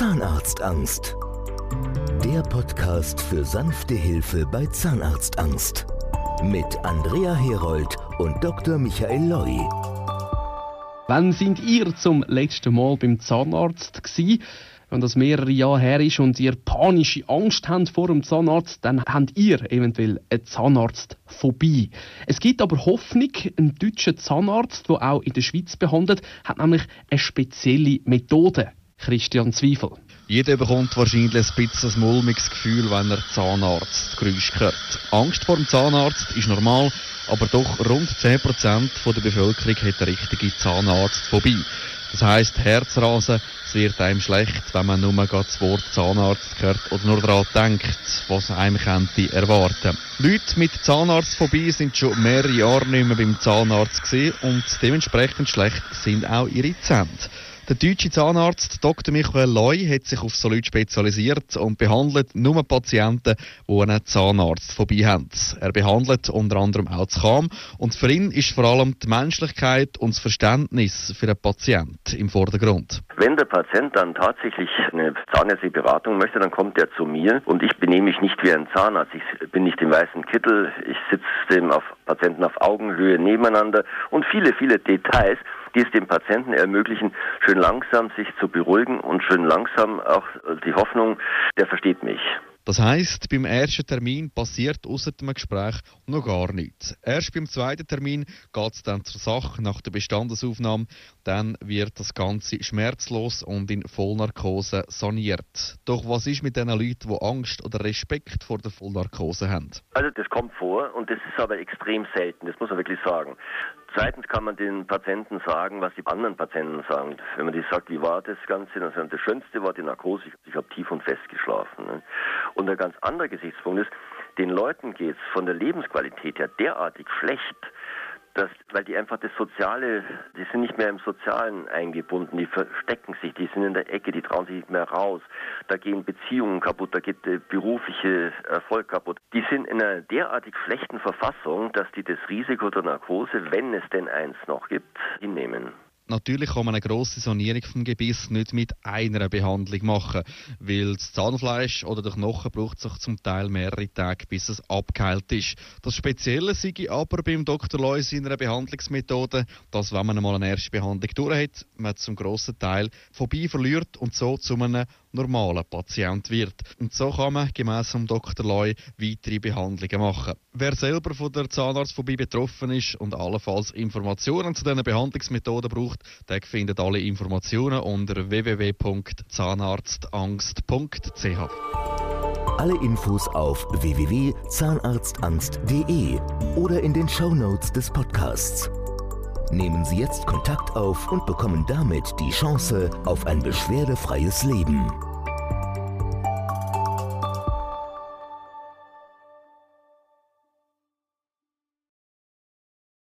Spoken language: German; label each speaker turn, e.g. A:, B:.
A: Zahnarztangst. Der Podcast für sanfte Hilfe bei Zahnarztangst. Mit Andrea Herold und Dr. Michael Loi.
B: Wann sind ihr zum letzten Mal beim Zahnarzt gewesen? Wenn das mehrere Jahre her ist und ihr panische Angst habt vor dem Zahnarzt, dann habt ihr eventuell eine Zahnarztphobie. Es gibt aber Hoffnung, ein deutscher Zahnarzt, der auch in der Schweiz behandelt, hat nämlich eine spezielle Methode. Christian Zweifel.
C: Jeder bekommt wahrscheinlich ein bisschen mulmiges Gefühl, wenn er Zahnarztgeräusch hört. Angst vor dem Zahnarzt ist normal, aber doch rund 10% der Bevölkerung hat eine richtige Zahnarztphobie. Das heisst, Herzrasen, es wird einem schlecht, wenn man nur das Wort Zahnarzt hört oder nur daran denkt, was einem könnte erwarten. Leute mit Zahnarztphobie sind schon mehrere Jahre nicht mehr beim Zahnarzt gesehen und dementsprechend schlecht sind auch ihre Zähne. Der deutsche Zahnarzt Dr. Michael Loi hat sich auf so Leute spezialisiert und behandelt nur Patienten, die eine Zahnarztphobie haben. Er behandelt unter anderem auch das Kam und für ihn ist vor allem die Menschlichkeit und das Verständnis für den Patienten im Vordergrund.
D: Wenn der Patient dann tatsächlich eine zahnärztliche Beratung möchte, dann kommt er zu mir und ich benehme mich nicht wie ein Zahnarzt. Ich bin nicht im weißen Kittel, ich sitze dem auf Patienten auf Augenhöhe nebeneinander und viele, viele Details die es dem Patienten ermöglichen, schön langsam sich zu beruhigen und schön langsam auch die Hoffnung, der versteht mich.
C: Das heisst, beim ersten Termin passiert außer dem Gespräch noch gar nichts. Erst beim zweiten Termin geht es dann zur Sache nach der Bestandesaufnahme. Dann wird das Ganze schmerzlos und in Vollnarkose saniert. Doch was ist mit den Leuten, die Angst oder Respekt vor der Vollnarkose haben?
D: Also das kommt vor und das ist aber extrem selten, das muss man wirklich sagen. Zweitens kann man den Patienten sagen, was die anderen Patienten sagen. Wenn man die sagt, wie war das Ganze, dann sagen, das Schönste war die Narkose, ich habe tief und fest geschlafen. Ne? Und ein ganz anderer Gesichtspunkt ist, den Leuten geht es von der Lebensqualität her derartig schlecht, dass, weil die einfach das Soziale, die sind nicht mehr im Sozialen eingebunden, die verstecken sich, die sind in der Ecke, die trauen sich nicht mehr raus, da gehen Beziehungen kaputt, da geht der berufliche Erfolg kaputt. Die sind in einer derartig schlechten Verfassung, dass die das Risiko der Narkose, wenn es denn eins noch gibt, hinnehmen.
C: Natürlich kann man eine grosse Sanierung vom Gebiss nicht mit einer Behandlung machen, weil das Zahnfleisch oder der Knochen braucht sich zum Teil mehrere Tage, bis es abgeheilt ist. Das Spezielle sei aber beim Dr. Loy seiner Behandlungsmethode, dass wenn man einmal eine erste Behandlung durch hat, man zum grossen Teil vorbei verliert und so zu einem normalen Patient wird. Und so kann man gemäss dem Dr. Loy weitere Behandlungen machen. Wer selber von der Zahnarztphobie betroffen ist und allenfalls Informationen zu diesen Behandlungsmethoden braucht, der findet alle Informationen unter www.zahnarztangst.ch.
A: Alle Infos auf www.zahnarztangst.de oder in den Show Notes des Podcasts. Nehmen Sie jetzt Kontakt auf und bekommen damit die Chance auf ein beschwerdefreies Leben.